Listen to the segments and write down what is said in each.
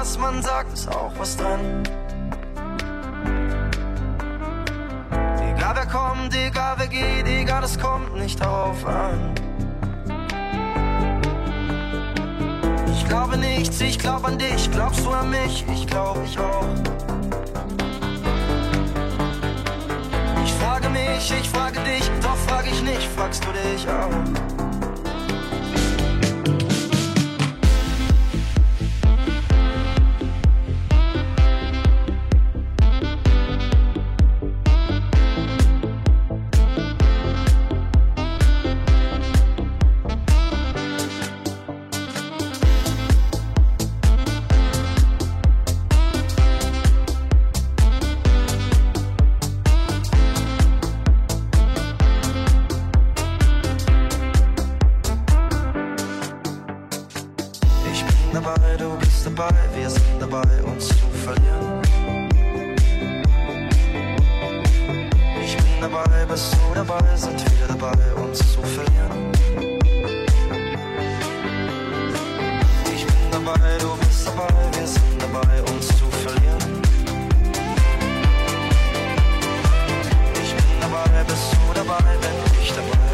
was man sagt, ist auch was dran. Egal wer kommt, egal wer geht, egal, es kommt nicht darauf an. Ich glaube nichts, ich glaube an dich, glaubst du an mich? Ich glaube ich auch. Ich frage mich, ich frage dich, doch frage ich nicht, fragst du dich auch? dabei, du bist dabei, wir sind dabei, uns zu verlieren. Ich bin dabei, bist du dabei, sind wir dabei, uns zu verlieren. Ich bin dabei, du bist dabei, wir sind dabei, uns zu verlieren. Ich bin dabei, bist du dabei, wenn ich dabei.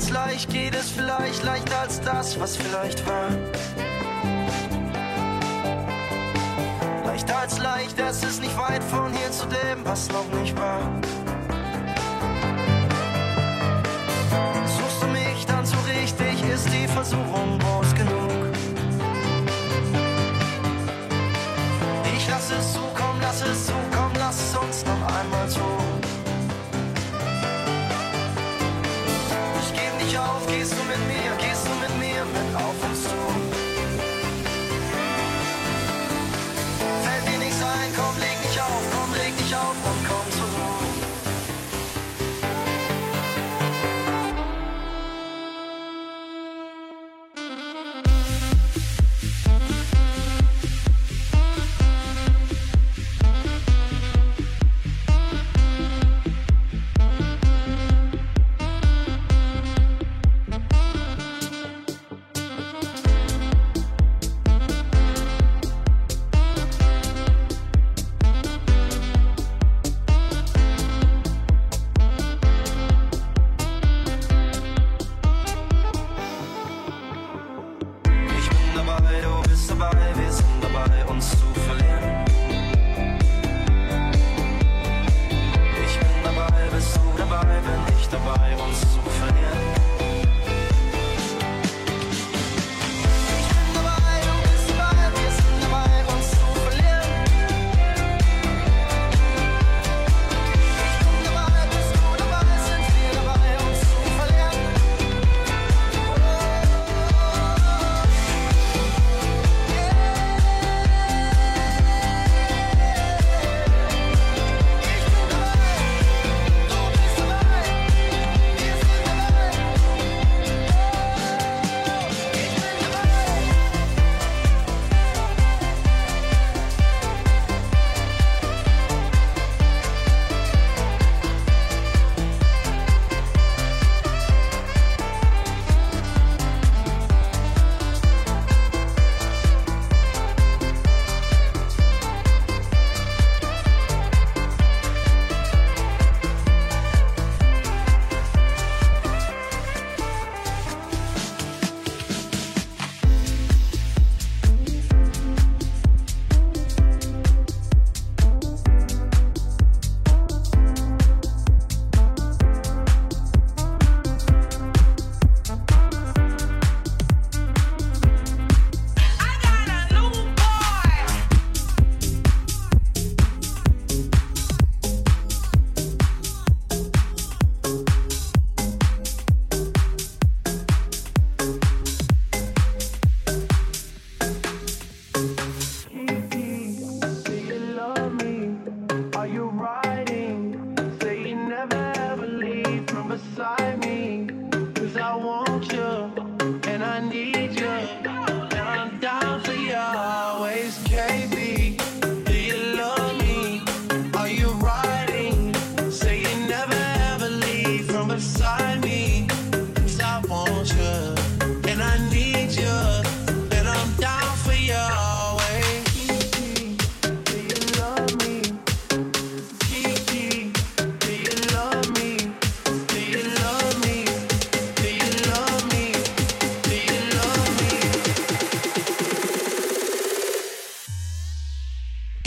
als leicht geht es vielleicht leichter als das, was vielleicht war. Leichter als leicht, es ist nicht weit von hier zu dem, was noch nicht war. Suchst du mich dann so richtig, ist die Versuchung groß genug. Ich lass es so, komm, lass es so.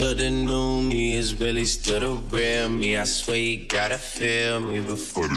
But the new me is really still the real me. I swear you gotta feel me before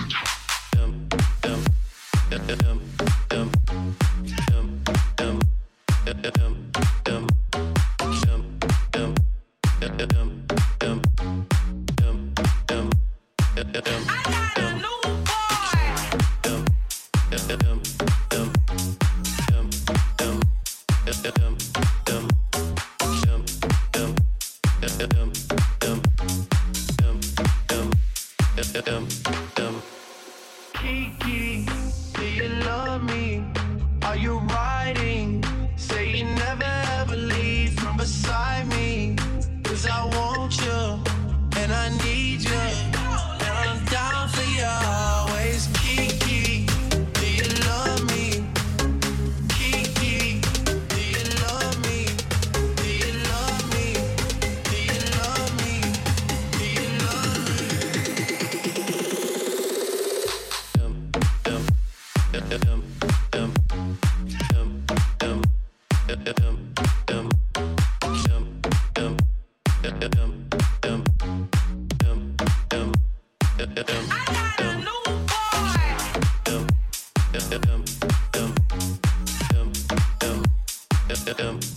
Amsterdam.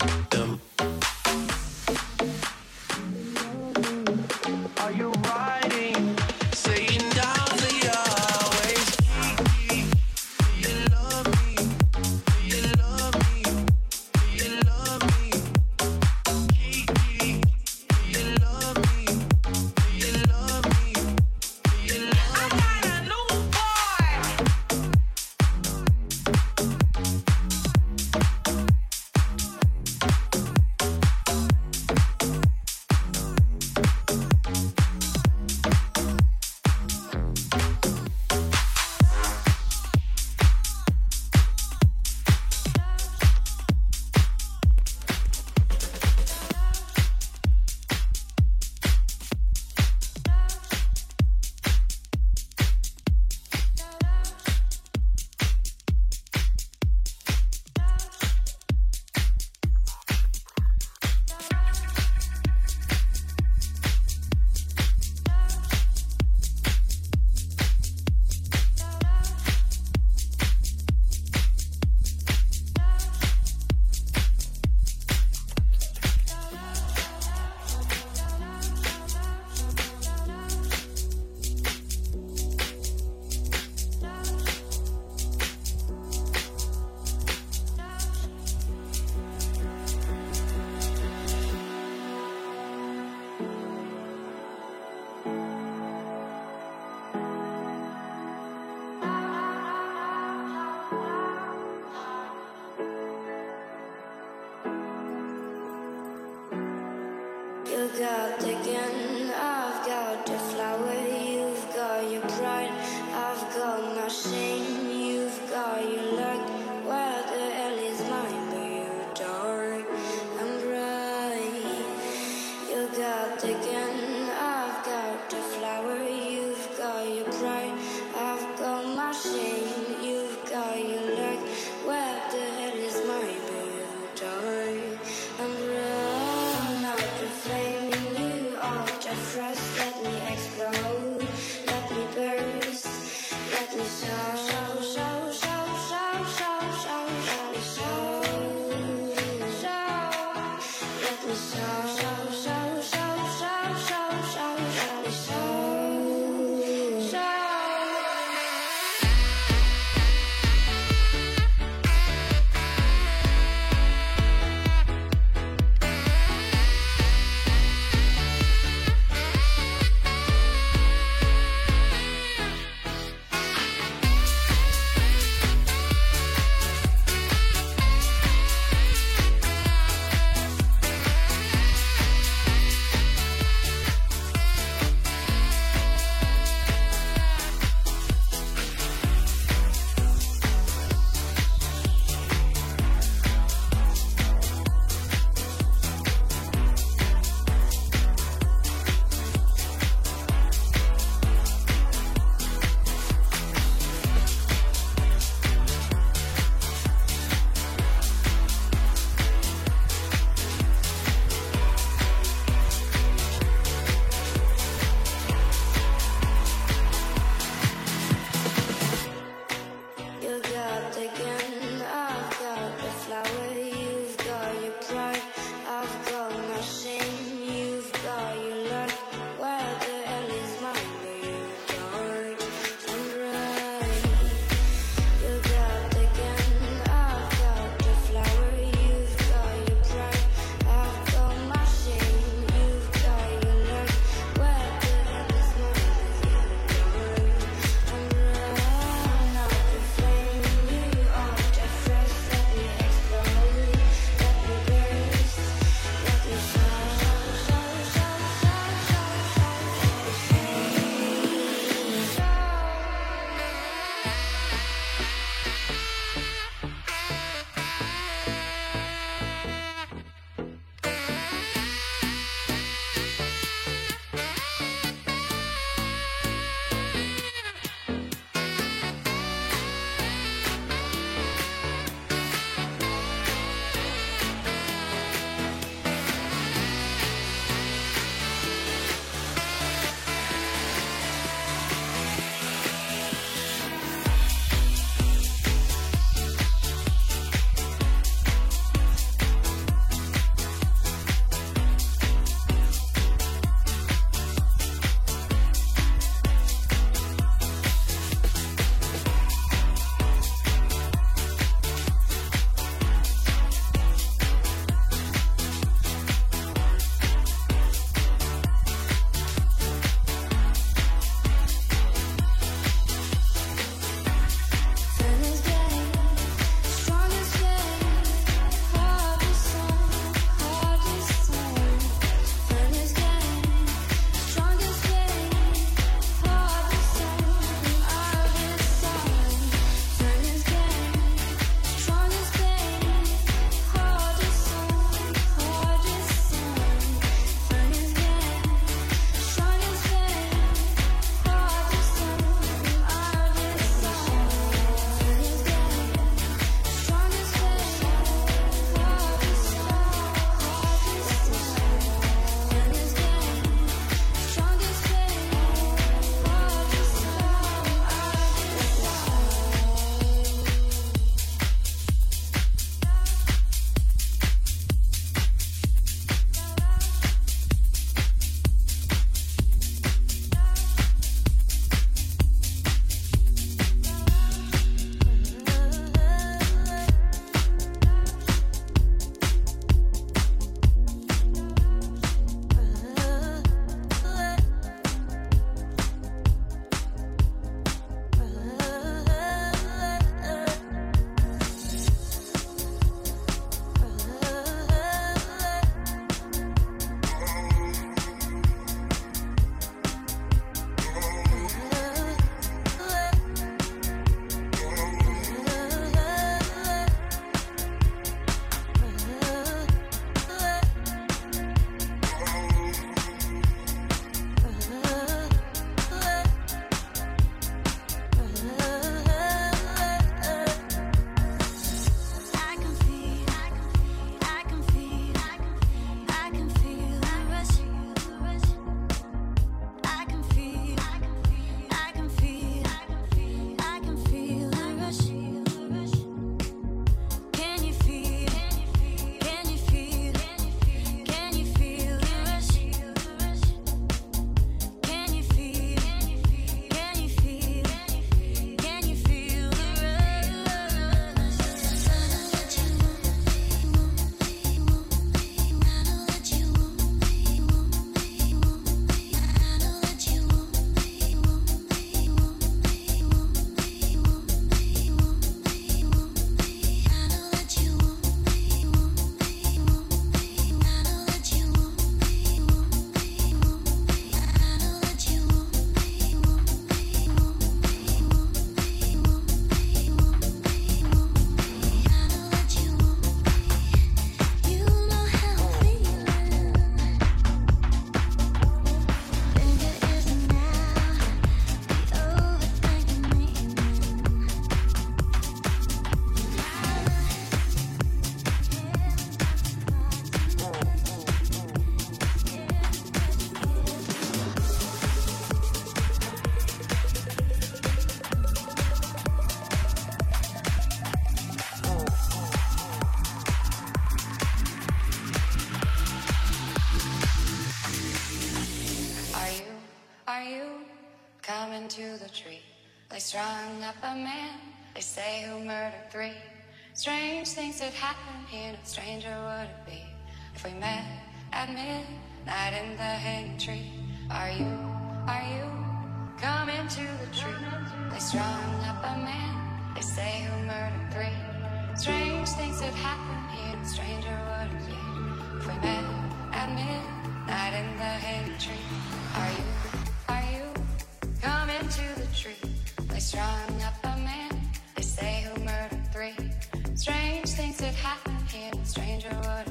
Strung up a man, they say, who murdered three. Strange things have happened here, no stranger would it be if we met at midnight in the hanging tree. Are you, are you coming to the tree? They strung up a man, they say, who murdered three. Strange things have happened here, no stranger would it be if we met at midnight in the hanging tree. Are you, are you coming to the tree? Up a man, they say, who murdered three. Strange things that happen here, stranger would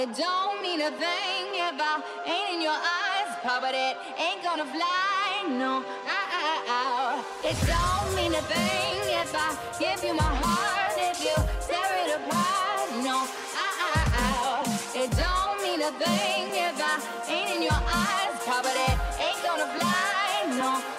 It don't mean a thing if I ain't in your eyes, Papa. It ain't gonna fly, no. It don't mean a thing if I give you my heart, if you tear it apart, no. It don't mean a thing if I ain't in your eyes, Papa. It ain't gonna fly, no.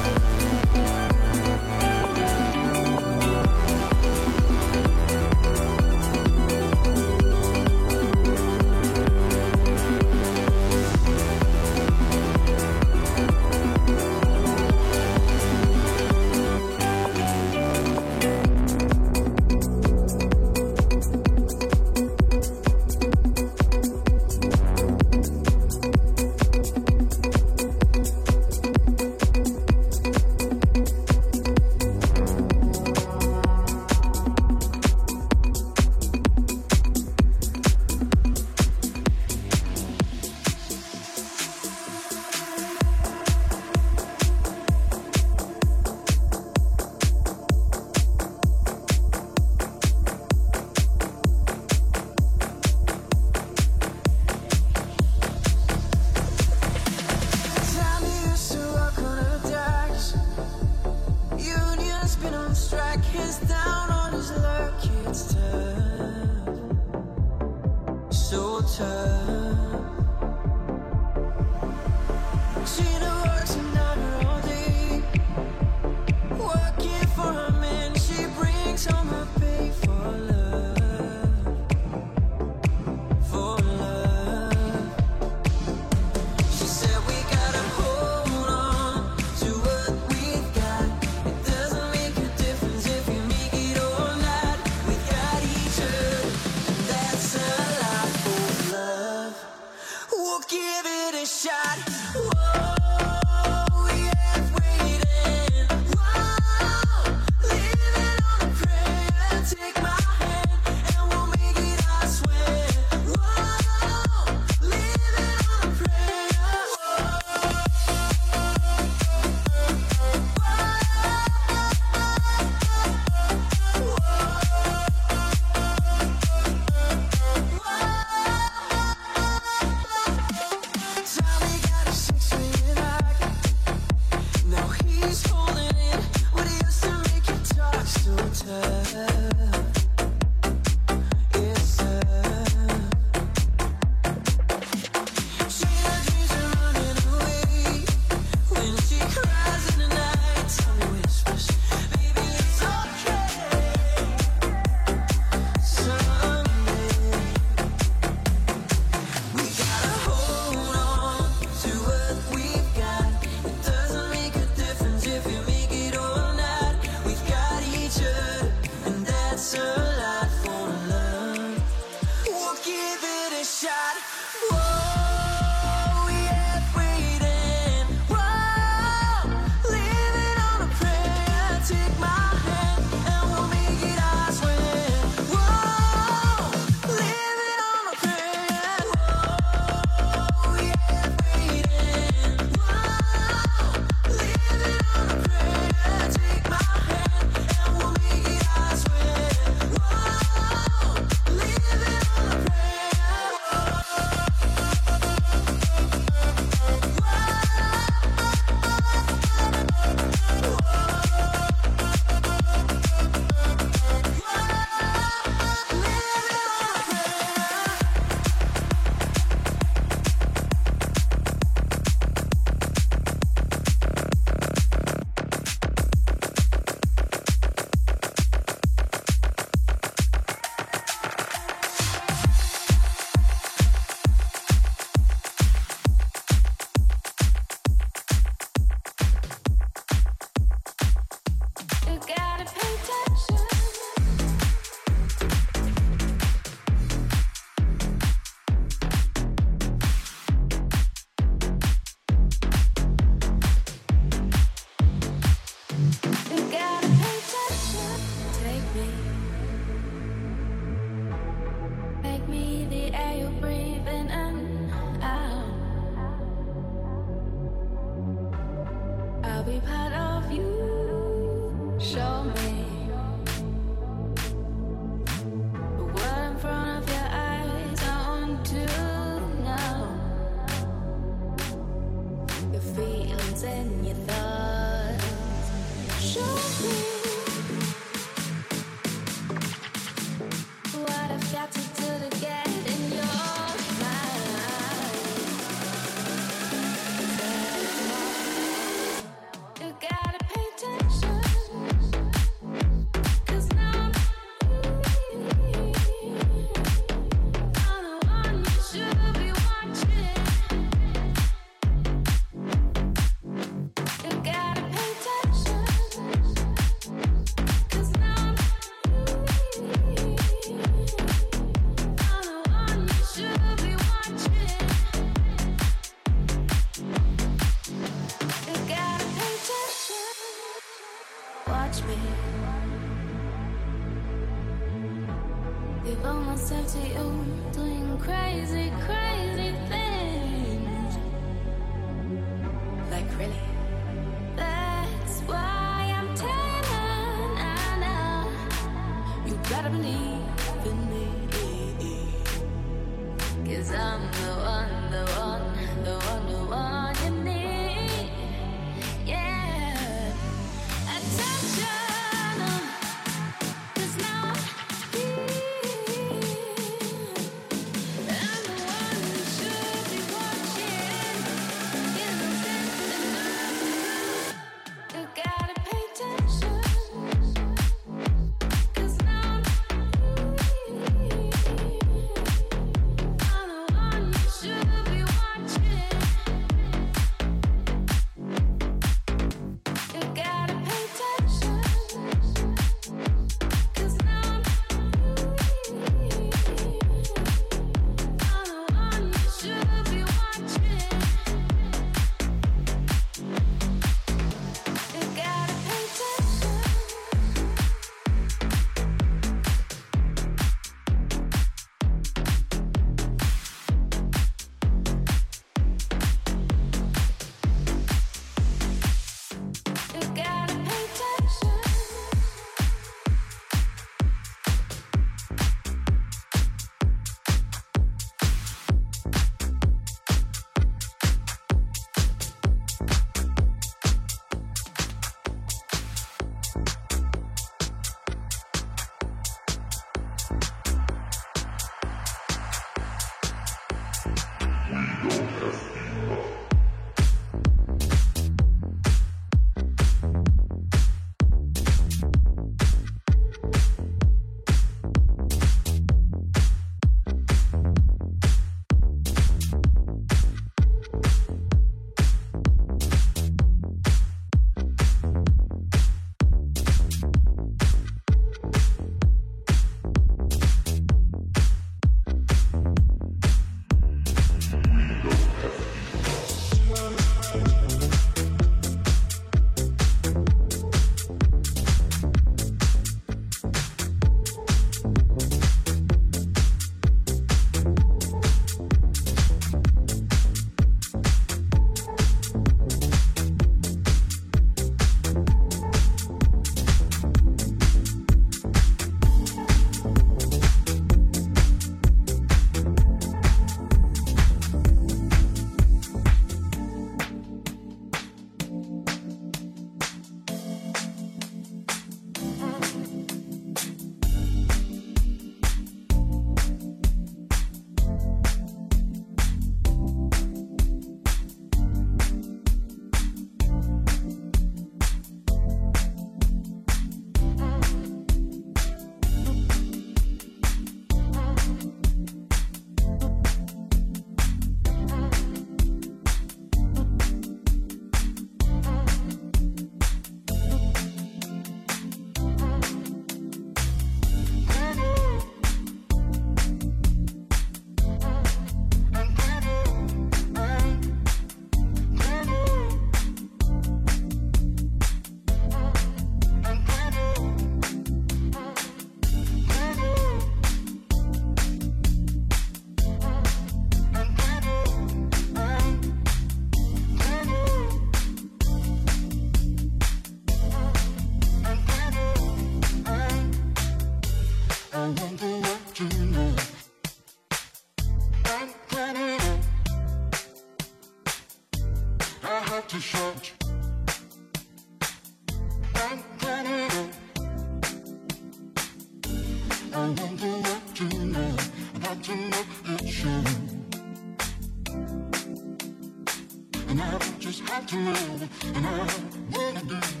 to know, and I wanna do.